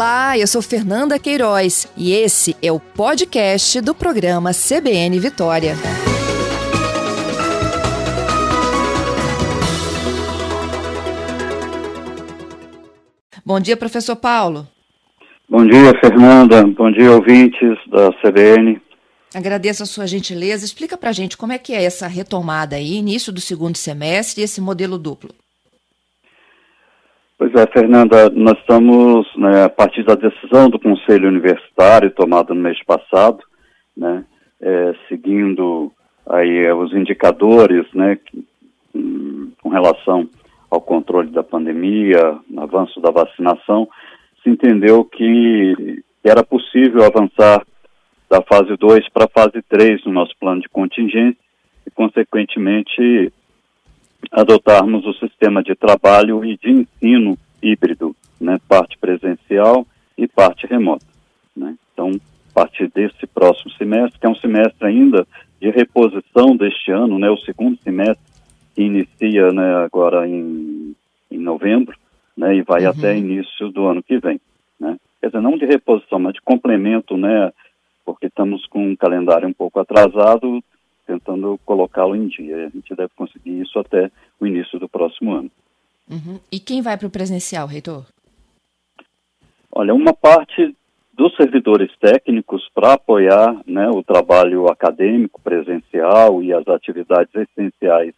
Olá, eu sou Fernanda Queiroz e esse é o podcast do programa CBN Vitória. Bom dia, professor Paulo. Bom dia, Fernanda. Bom dia, ouvintes da CBN. Agradeço a sua gentileza. Explica pra gente como é que é essa retomada aí, início do segundo semestre e esse modelo duplo. Pois é, Fernanda, nós estamos, né, a partir da decisão do Conselho Universitário, tomada no mês passado, né, é, seguindo aí é, os indicadores, né, que, hum, com relação ao controle da pandemia, avanço da vacinação, se entendeu que era possível avançar da fase 2 para a fase 3 no nosso plano de contingência e, consequentemente, adotarmos o sistema de trabalho e de ensino híbrido, né, parte presencial e parte remota. Né? Então, a partir desse próximo semestre, que é um semestre ainda de reposição deste ano, né, o segundo semestre que inicia né, agora em, em novembro né, e vai uhum. até início do ano que vem. Né? Quer dizer, não de reposição, mas de complemento, né, porque estamos com um calendário um pouco atrasado, tentando colocá-lo em dia. A gente deve conseguir isso até o início do próximo ano. Uhum. E quem vai para o presencial, reitor? Olha, uma parte dos servidores técnicos para apoiar né, o trabalho acadêmico presencial e as atividades essenciais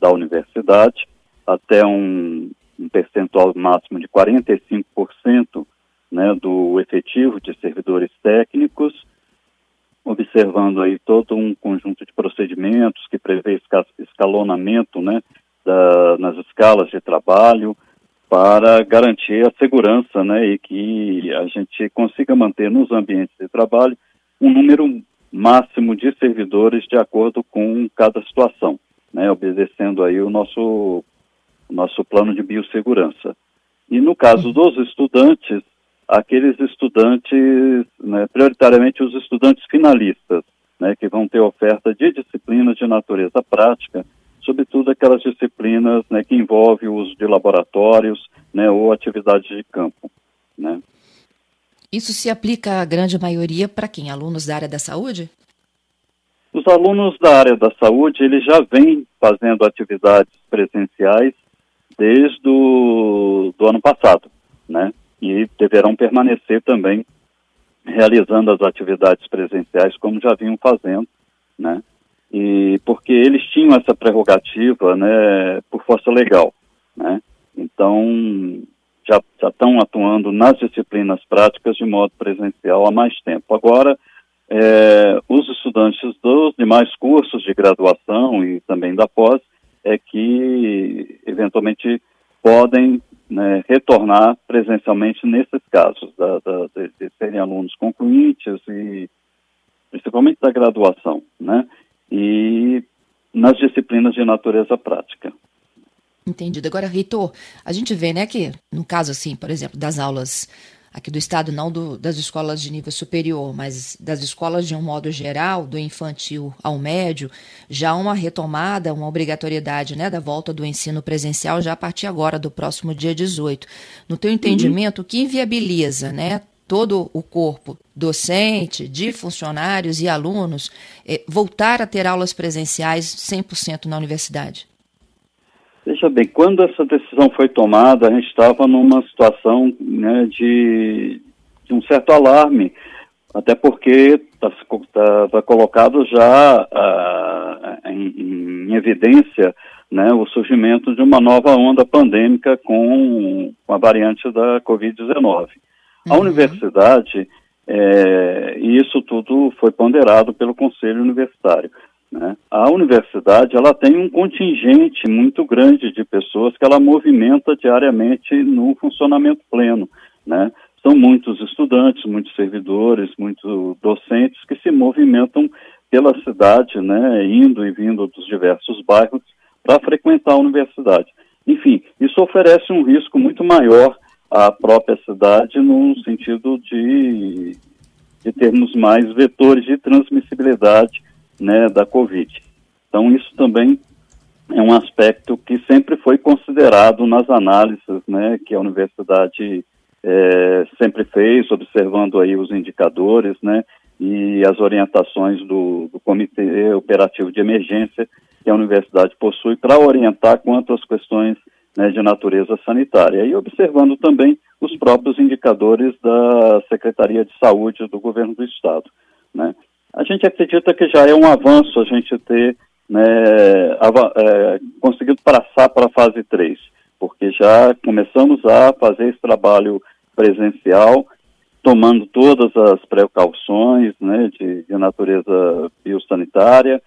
da universidade, até um, um percentual máximo de 45% né, do efetivo de servidores técnicos observando aí todo um conjunto de procedimentos que prevê escalonamento né, da, nas escalas de trabalho para garantir a segurança né, e que a gente consiga manter nos ambientes de trabalho um número máximo de servidores de acordo com cada situação, né, obedecendo aí o nosso, o nosso plano de biossegurança. E no caso dos estudantes, aqueles estudantes, né, prioritariamente os estudantes finalistas, né, que vão ter oferta de disciplinas de natureza prática, sobretudo aquelas disciplinas né, que envolvem o uso de laboratórios né, ou atividades de campo. Né. Isso se aplica à grande maioria para quem? Alunos da área da saúde? Os alunos da área da saúde, eles já vêm fazendo atividades presenciais desde o do ano passado, né? E deverão permanecer também realizando as atividades presenciais como já vinham fazendo, né? E porque eles tinham essa prerrogativa, né, por força legal, né? Então já, já estão atuando nas disciplinas práticas de modo presencial há mais tempo. Agora, é, os estudantes dos demais cursos de graduação e também da pós é que eventualmente podem né, retornar presencialmente nesses casos, da, da, de, de, serem alunos concluintes e principalmente da graduação, né, e nas disciplinas de natureza prática. Entendido. Agora, Reitor, a gente vê, né, que no caso, assim, por exemplo, das aulas aqui do Estado, não do, das escolas de nível superior, mas das escolas de um modo geral, do infantil ao médio, já uma retomada, uma obrigatoriedade né, da volta do ensino presencial já a partir agora, do próximo dia 18. No teu entendimento, o que inviabiliza né, todo o corpo docente, de funcionários e alunos eh, voltar a ter aulas presenciais 100% na universidade? Veja bem, quando essa decisão foi tomada, a gente estava numa situação né, de, de, um certo alarme, até porque estava colocado já uh, em, em, evidência né, o surgimento de uma nova onda pandêmica com, com a variante da Covid-19. Uhum. A universidade, é, e isso tudo foi ponderado pelo Conselho Universitário, né? A universidade ela tem um contingente muito grande de pessoas que ela movimenta diariamente no funcionamento pleno. Né? São muitos estudantes, muitos servidores, muitos docentes que se movimentam pela cidade, né, indo e vindo dos diversos bairros para frequentar a universidade. Enfim, isso oferece um risco muito maior à própria cidade no sentido de, de termos mais vetores de transmissibilidade né, da Covid. Então, isso também é um aspecto que sempre foi considerado nas análises né, que a universidade é, sempre fez, observando aí os indicadores, né, e as orientações do, do Comitê Operativo de Emergência que a universidade possui para orientar quanto às questões né, de natureza sanitária. E observando também os próprios indicadores da Secretaria de Saúde do Governo do Estado. Né. A gente acredita que já é um avanço a gente ter né, é, conseguido passar para a fase 3, porque já começamos a fazer esse trabalho presencial, tomando todas as precauções né, de, de natureza biosanitária,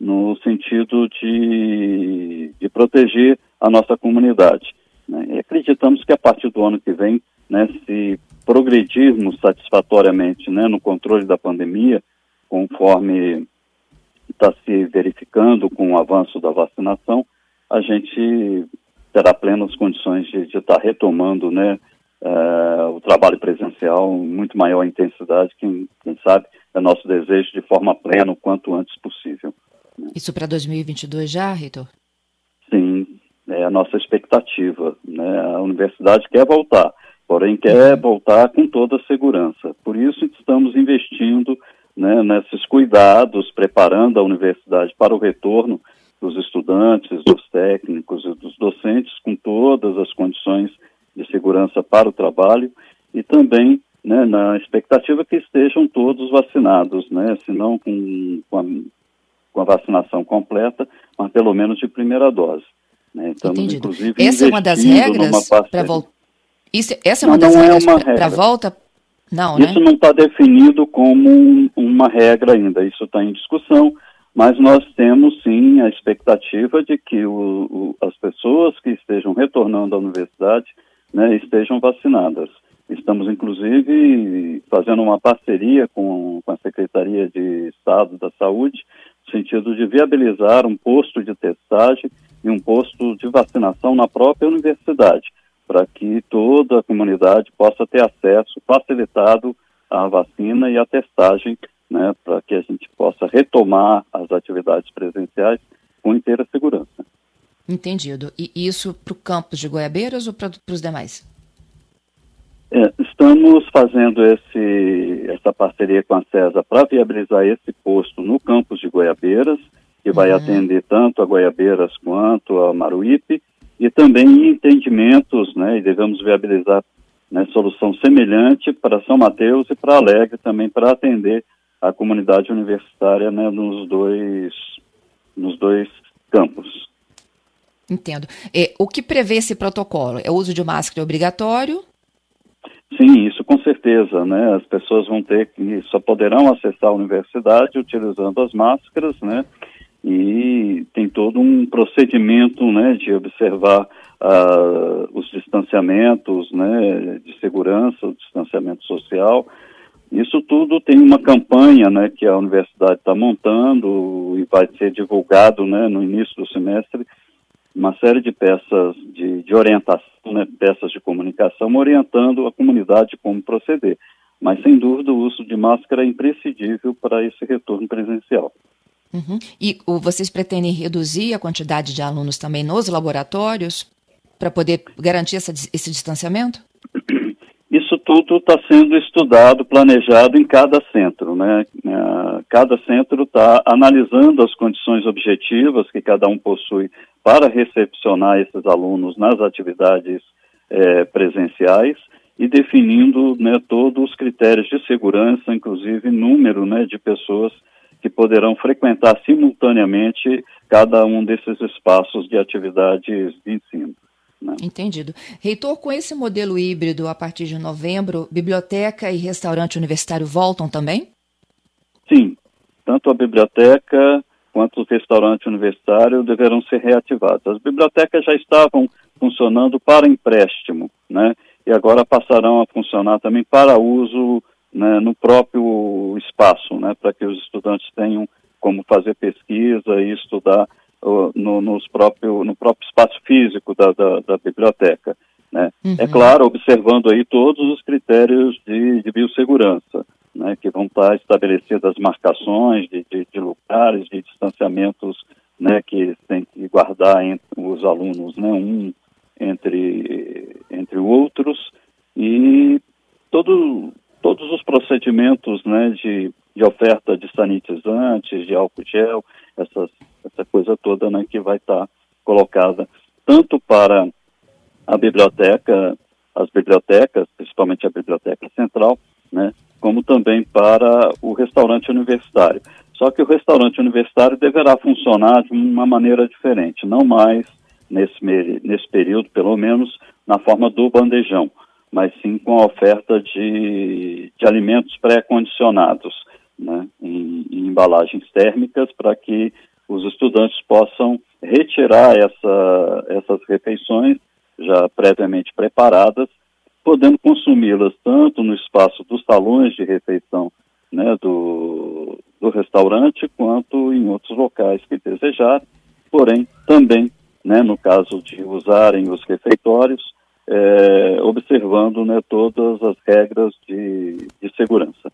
no sentido de, de proteger a nossa comunidade. Né? E acreditamos que a partir do ano que vem, né, se progredirmos satisfatoriamente né, no controle da pandemia, conforme está se verificando com o avanço da vacinação, a gente terá plenas condições de estar tá retomando né, uh, o trabalho presencial em muito maior intensidade, quem, quem sabe é nosso desejo de forma plena o quanto antes possível. Né. Isso para 2022 já, Reitor? Sim, é a nossa expectativa. Né? A universidade quer voltar, porém quer voltar com toda a segurança. Por isso estamos investindo né, nesses cuidados, preparando a universidade para o retorno dos estudantes, dos técnicos e dos docentes, com todas as condições de segurança para o trabalho e também né, na expectativa que estejam todos vacinados, né, se não com, com, a, com a vacinação completa, mas pelo menos de primeira dose. Né. Estamos, Entendido. inclusive, Essa é uma das regras para voltar. Essa é uma não, das não regras é para volta não, Isso né? não está definido como um, uma regra ainda, isso está em discussão, mas nós temos sim a expectativa de que o, o, as pessoas que estejam retornando à universidade né, estejam vacinadas. Estamos, inclusive, fazendo uma parceria com, com a Secretaria de Estado da Saúde, no sentido de viabilizar um posto de testagem e um posto de vacinação na própria universidade para que toda a comunidade possa ter acesso facilitado à vacina e à testagem, né, para que a gente possa retomar as atividades presenciais com inteira segurança. Entendido. E isso para o campus de Goiabeiras ou para os demais? É, estamos fazendo esse, essa parceria com a CESA para viabilizar esse posto no campus de Goiabeiras, que vai uhum. atender tanto a Goiabeiras quanto a Maruípe, e também entendimentos, né, e devemos viabilizar né, solução semelhante para São Mateus e para Alegre também para atender a comunidade universitária né, nos dois nos dois campos. Entendo. E, o que prevê esse protocolo? É o uso de máscara obrigatório? Sim, isso com certeza, né? As pessoas vão ter que só poderão acessar a universidade utilizando as máscaras, né? E tem todo um procedimento né, de observar uh, os distanciamentos né, de segurança, o distanciamento social. Isso tudo tem uma campanha né, que a universidade está montando e vai ser divulgado né, no início do semestre uma série de peças de, de orientação, né, peças de comunicação, orientando a comunidade como proceder. Mas, sem dúvida, o uso de máscara é imprescindível para esse retorno presencial. Uhum. E vocês pretendem reduzir a quantidade de alunos também nos laboratórios para poder garantir essa, esse distanciamento? Isso tudo está sendo estudado, planejado em cada centro, né? É, cada centro está analisando as condições objetivas que cada um possui para recepcionar esses alunos nas atividades é, presenciais e definindo né, todos os critérios de segurança, inclusive número né, de pessoas que poderão frequentar simultaneamente cada um desses espaços de atividades de ensino. Né? Entendido. Reitor, com esse modelo híbrido, a partir de novembro, biblioteca e restaurante universitário voltam também? Sim, tanto a biblioteca quanto o restaurante universitário deverão ser reativados. As bibliotecas já estavam funcionando para empréstimo, né? E agora passarão a funcionar também para uso né, no próprio espaço, né, para que os estudantes tenham como fazer pesquisa e estudar uh, no, nos próprio, no próprio espaço físico da, da, da biblioteca. Né. Uhum. É claro, observando aí todos os critérios de, de biossegurança, né, que vão estar estabelecidas marcações de, de, de lugares, de distanciamentos né, que tem que guardar entre os alunos, né, um entre, entre outros, e, e todo, todos os procedimentos né, de, de oferta de sanitizantes, de álcool gel, essas, essa coisa toda né, que vai estar tá colocada tanto para a biblioteca, as bibliotecas, principalmente a biblioteca central, né, como também para o restaurante universitário. Só que o restaurante universitário deverá funcionar de uma maneira diferente, não mais nesse, nesse período, pelo menos, na forma do bandejão, mas sim com a oferta de, de alimentos pré-condicionados né, em, em embalagens térmicas para que os estudantes possam retirar essa, essas refeições já previamente preparadas, podendo consumi-las tanto no espaço dos salões de refeição né, do, do restaurante, quanto em outros locais que desejarem, porém também, né, no caso de usarem os refeitórios, é, observando né, todas as regras de, de segurança.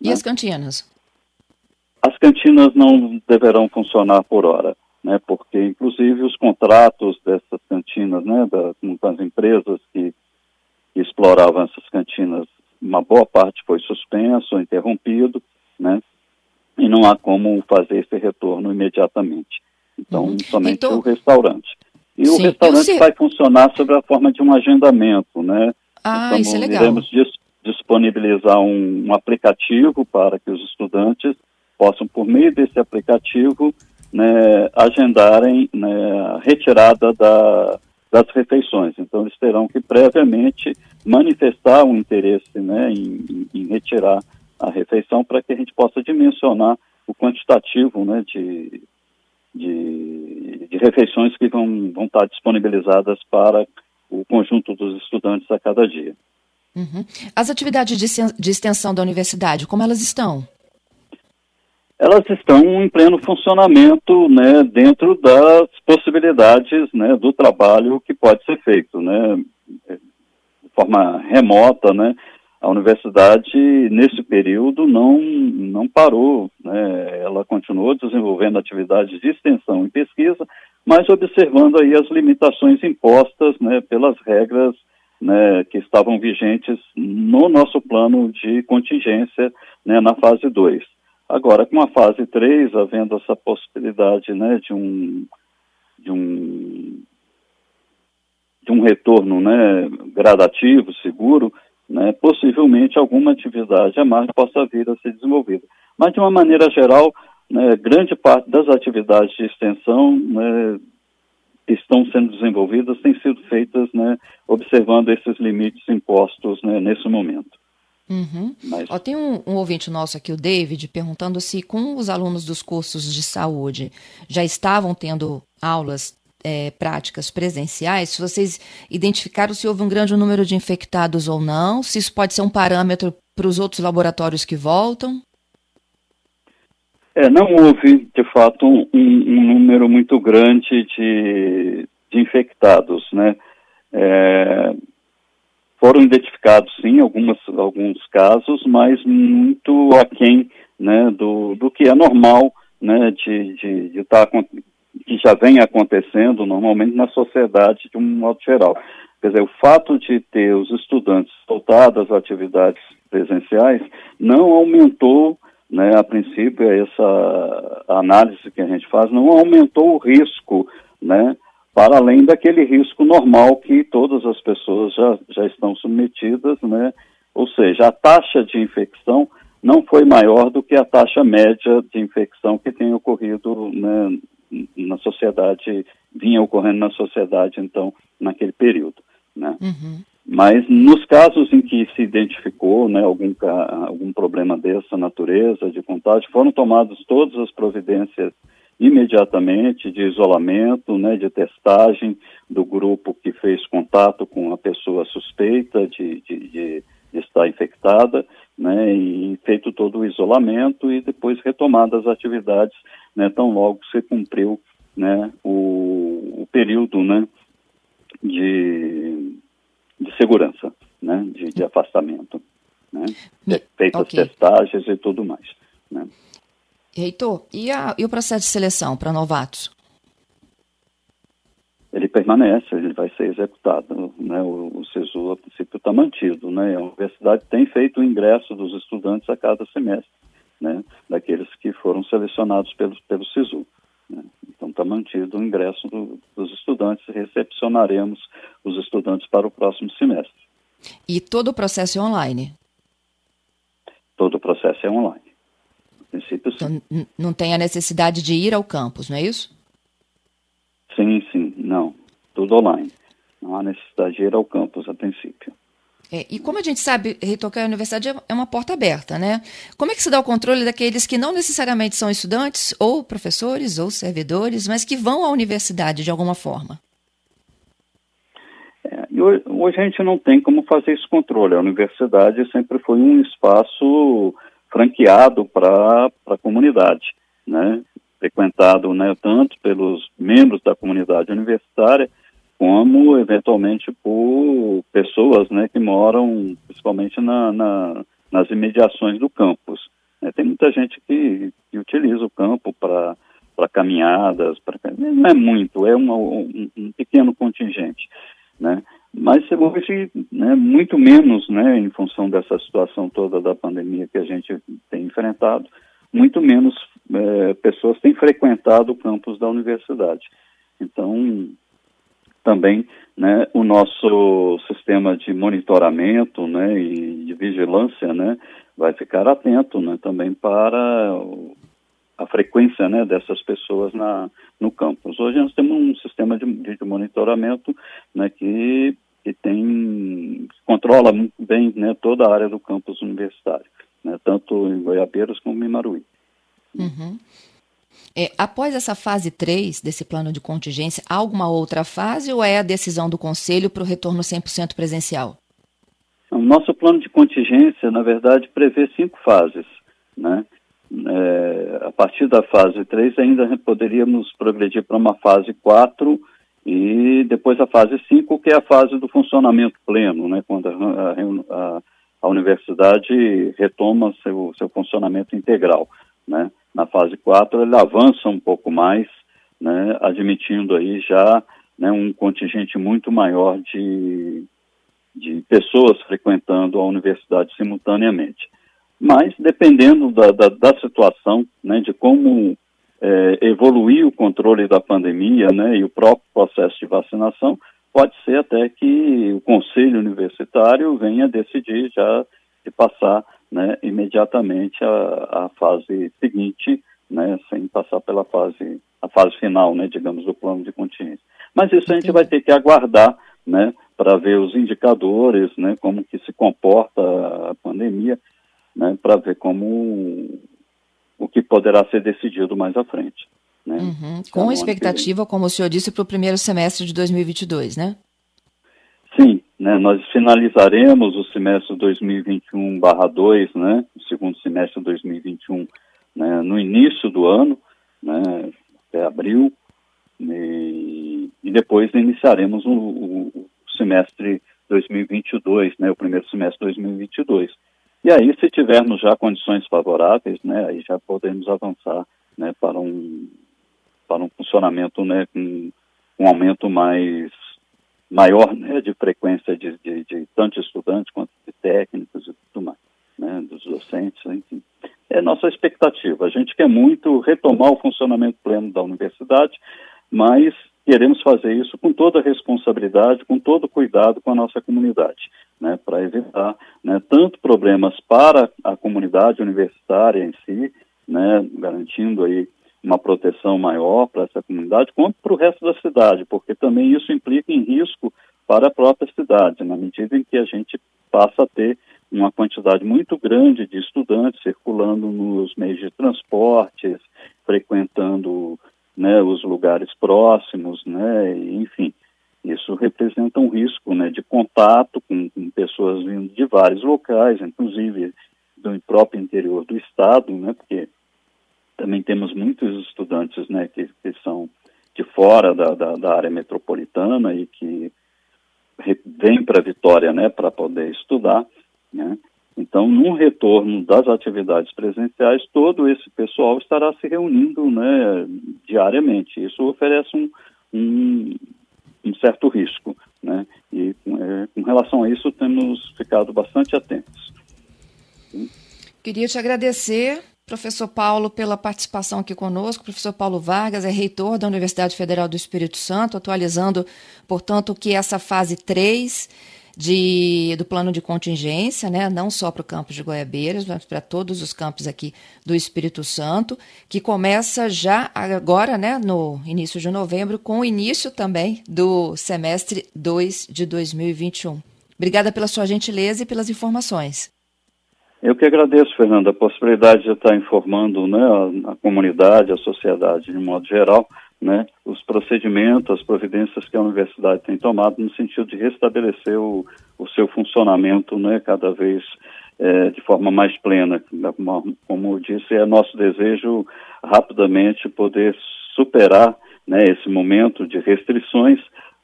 E né? as cantinas? As cantinas não deverão funcionar por hora, né, porque inclusive os contratos dessas cantinas, né, da, com as empresas que, que exploravam essas cantinas, uma boa parte foi suspenso, interrompido, né, e não há como fazer esse retorno imediatamente. Então, uhum. somente então, o restaurante. E sim. o restaurante vai funcionar sob a forma de um agendamento, né? Ah, então, isso é legal. Iremos dis disponibilizar um, um, aplicativo para que os estudantes possam, por meio desse aplicativo, né, agendarem né, a retirada da, das refeições. Então, eles terão que previamente manifestar um interesse né, em, em retirar a refeição para que a gente possa dimensionar o quantitativo né, de, refeições que vão, vão estar disponibilizadas para o conjunto dos estudantes a cada dia. Uhum. As atividades de, de extensão da universidade, como elas estão? Elas estão em pleno funcionamento, né, dentro das possibilidades, né, do trabalho que pode ser feito, né, de forma remota, né, a universidade, nesse período, não, não parou. Né? Ela continuou desenvolvendo atividades de extensão e pesquisa, mas observando aí as limitações impostas né, pelas regras né, que estavam vigentes no nosso plano de contingência né, na fase 2. Agora, com a fase 3, havendo essa possibilidade né, de um de um de um retorno né, gradativo, seguro, né, possivelmente alguma atividade a mais possa vir a ser desenvolvida. Mas, de uma maneira geral, né, grande parte das atividades de extensão né, que estão sendo desenvolvidas têm sido feitas né, observando esses limites impostos né, nesse momento. Uhum. Mas... Ó, tem um, um, ouvinte nosso aqui, o David, perguntando se com os alunos dos cursos de saúde já estavam tendo aulas é, práticas presenciais, se vocês identificaram se houve um grande número de infectados ou não, se isso pode ser um parâmetro para os outros laboratórios que voltam? É, não houve, de fato, um, um número muito grande de, de infectados, né? É, foram identificados, sim, algumas, alguns casos, mas muito aquém né, do, do que é normal né, de de, de tá que já vem acontecendo normalmente na sociedade de um modo geral. Quer dizer, o fato de ter os estudantes voltados às atividades presenciais não aumentou, né, a princípio, essa análise que a gente faz, não aumentou o risco, né, para além daquele risco normal que todas as pessoas já, já estão submetidas, né, ou seja, a taxa de infecção não foi maior do que a taxa média de infecção que tem ocorrido né, na sociedade, vinha ocorrendo na sociedade, então, naquele período, né? Uhum. Mas nos casos em que se identificou né, algum, algum problema dessa natureza, de contágio, foram tomadas todas as providências imediatamente de isolamento, né, de testagem do grupo que fez contato com a pessoa suspeita de, de, de, estar infectada, né, e feito todo o isolamento e depois retomadas as atividades né, tão logo se cumpriu né, o, o período né, de, de segurança, né, de, de afastamento. Né, feitas okay. testagens e tudo mais. Né. Reitor, e, a, e o processo de seleção para novatos? Ele permanece, ele vai ser executado. Né? O, o SISU, a princípio, está mantido. Né? A universidade tem feito o ingresso dos estudantes a cada semestre, né? daqueles que foram selecionados pelo, pelo SISU. Né? Então está mantido o ingresso do, dos estudantes, recepcionaremos os estudantes para o próximo semestre. E todo o processo é online? Todo o processo é online. No princípio, sim. Então, não tem a necessidade de ir ao campus, não é isso? Sim, sim, não. Tudo online. Não há necessidade de ir ao campus a princípio. É, e como a gente sabe, que a universidade é uma porta aberta, né? Como é que se dá o controle daqueles que não necessariamente são estudantes, ou professores, ou servidores, mas que vão à universidade de alguma forma? Hoje, hoje, a gente não tem como fazer esse controle. A universidade sempre foi um espaço franqueado para a comunidade, né? frequentado né, tanto pelos membros da comunidade universitária, como eventualmente por pessoas né, que moram principalmente na, na, nas imediações do campus. É, tem muita gente que, que utiliza o campo para caminhadas, pra, não é muito, é uma, um, um, pequeno contingente. Né? Mas hoje, né, muito menos, né, em função dessa situação toda da pandemia que a gente tem enfrentado, muito menos é, pessoas têm frequentado o campus da universidade. Então, também né, o nosso sistema de monitoramento né, e de vigilância né, vai ficar atento né, também para a frequência né, dessas pessoas na, no campus. Hoje nós temos um sistema de, de monitoramento né, que, que tem controla muito bem né, toda a área do campus universitário, né, tanto em Goiabeiras como em Maruí. Uhum. É, após essa fase 3 desse plano de contingência, há alguma outra fase ou é a decisão do Conselho para o retorno 100% presencial? O nosso plano de contingência, na verdade, prevê cinco fases. Né? É, a partir da fase 3, ainda poderíamos progredir para uma fase 4 e depois a fase 5, que é a fase do funcionamento pleno, né? quando a, a, a universidade retoma seu, seu funcionamento integral. Né? Na fase 4, ele avança um pouco mais, né, admitindo aí já né, um contingente muito maior de, de pessoas frequentando a universidade simultaneamente. Mas, dependendo da, da, da situação, né, de como é, evoluir o controle da pandemia né, e o próprio processo de vacinação, pode ser até que o conselho universitário venha decidir já de passar né, imediatamente a, a fase seguinte, né, sem passar pela fase, a fase final, né, digamos, do plano de contingência. Mas isso a gente vai ter que aguardar, né, para ver os indicadores, né, como que se comporta a pandemia, né, para ver como que poderá ser decidido mais à frente. Né? Uhum. Com expectativa, como o senhor disse, para o primeiro semestre de 2022, né? Sim, né, nós finalizaremos o semestre 2021/2, né, o segundo semestre de 2021, né, no início do ano, né, até abril, e, e depois iniciaremos o, o, o, semestre 2022, né, o primeiro semestre 2022. E aí, se tivermos já condições favoráveis, né, aí já podemos avançar, né, para um para um funcionamento, né, com um aumento mais maior né, de frequência de, de, de, tanto estudantes quanto de técnicos e tudo mais, né, dos docentes, enfim. É nossa expectativa. A gente quer muito retomar o funcionamento pleno da universidade, mas queremos fazer isso com toda responsabilidade, com todo cuidado com a nossa comunidade, né, para evitar né, tanto problemas para a comunidade universitária em si, né, garantindo aí uma proteção maior para essa comunidade, quanto para o resto da cidade, porque também isso implica em risco para a própria cidade, na medida em que a gente passa a ter uma quantidade muito grande de estudantes circulando nos meios de transportes, frequentando né, os lugares próximos, né, enfim, isso representa um risco né, de contato com, com pessoas vindo de vários locais, inclusive do próprio interior do estado, né, porque também temos muitos estudantes né, que, que são de fora da, da, da área metropolitana e que vêm para Vitória né, para poder estudar. Né? Então, no retorno das atividades presenciais, todo esse pessoal estará se reunindo né, diariamente. Isso oferece um, um, um certo risco. Né? E é, com relação a isso, temos ficado bastante atentos. Queria te agradecer, professor Paulo, pela participação aqui conosco. O professor Paulo Vargas é reitor da Universidade Federal do Espírito Santo, atualizando, portanto, o que essa fase 3 de, do plano de contingência, né, não só para o campus de Goiabeiras, mas para todos os campos aqui do Espírito Santo, que começa já agora, né, no início de novembro, com o início também do semestre 2 de 2021. Obrigada pela sua gentileza e pelas informações. Eu que agradeço, Fernanda, a possibilidade de estar informando né, a, a comunidade, a sociedade de modo geral, né, os procedimentos, as providências que a universidade tem tomado no sentido de restabelecer o, o seu funcionamento né, cada vez é, de forma mais plena. Como, como disse, é nosso desejo rapidamente poder superar né, esse momento de restrições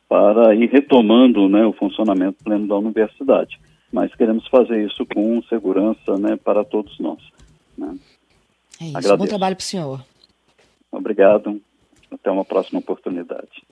para ir retomando né, o funcionamento pleno da universidade. Mas queremos fazer isso com segurança né, para todos nós. Né. É isso. Agradeço. Bom trabalho para o senhor. Obrigado. Até uma próxima oportunidade.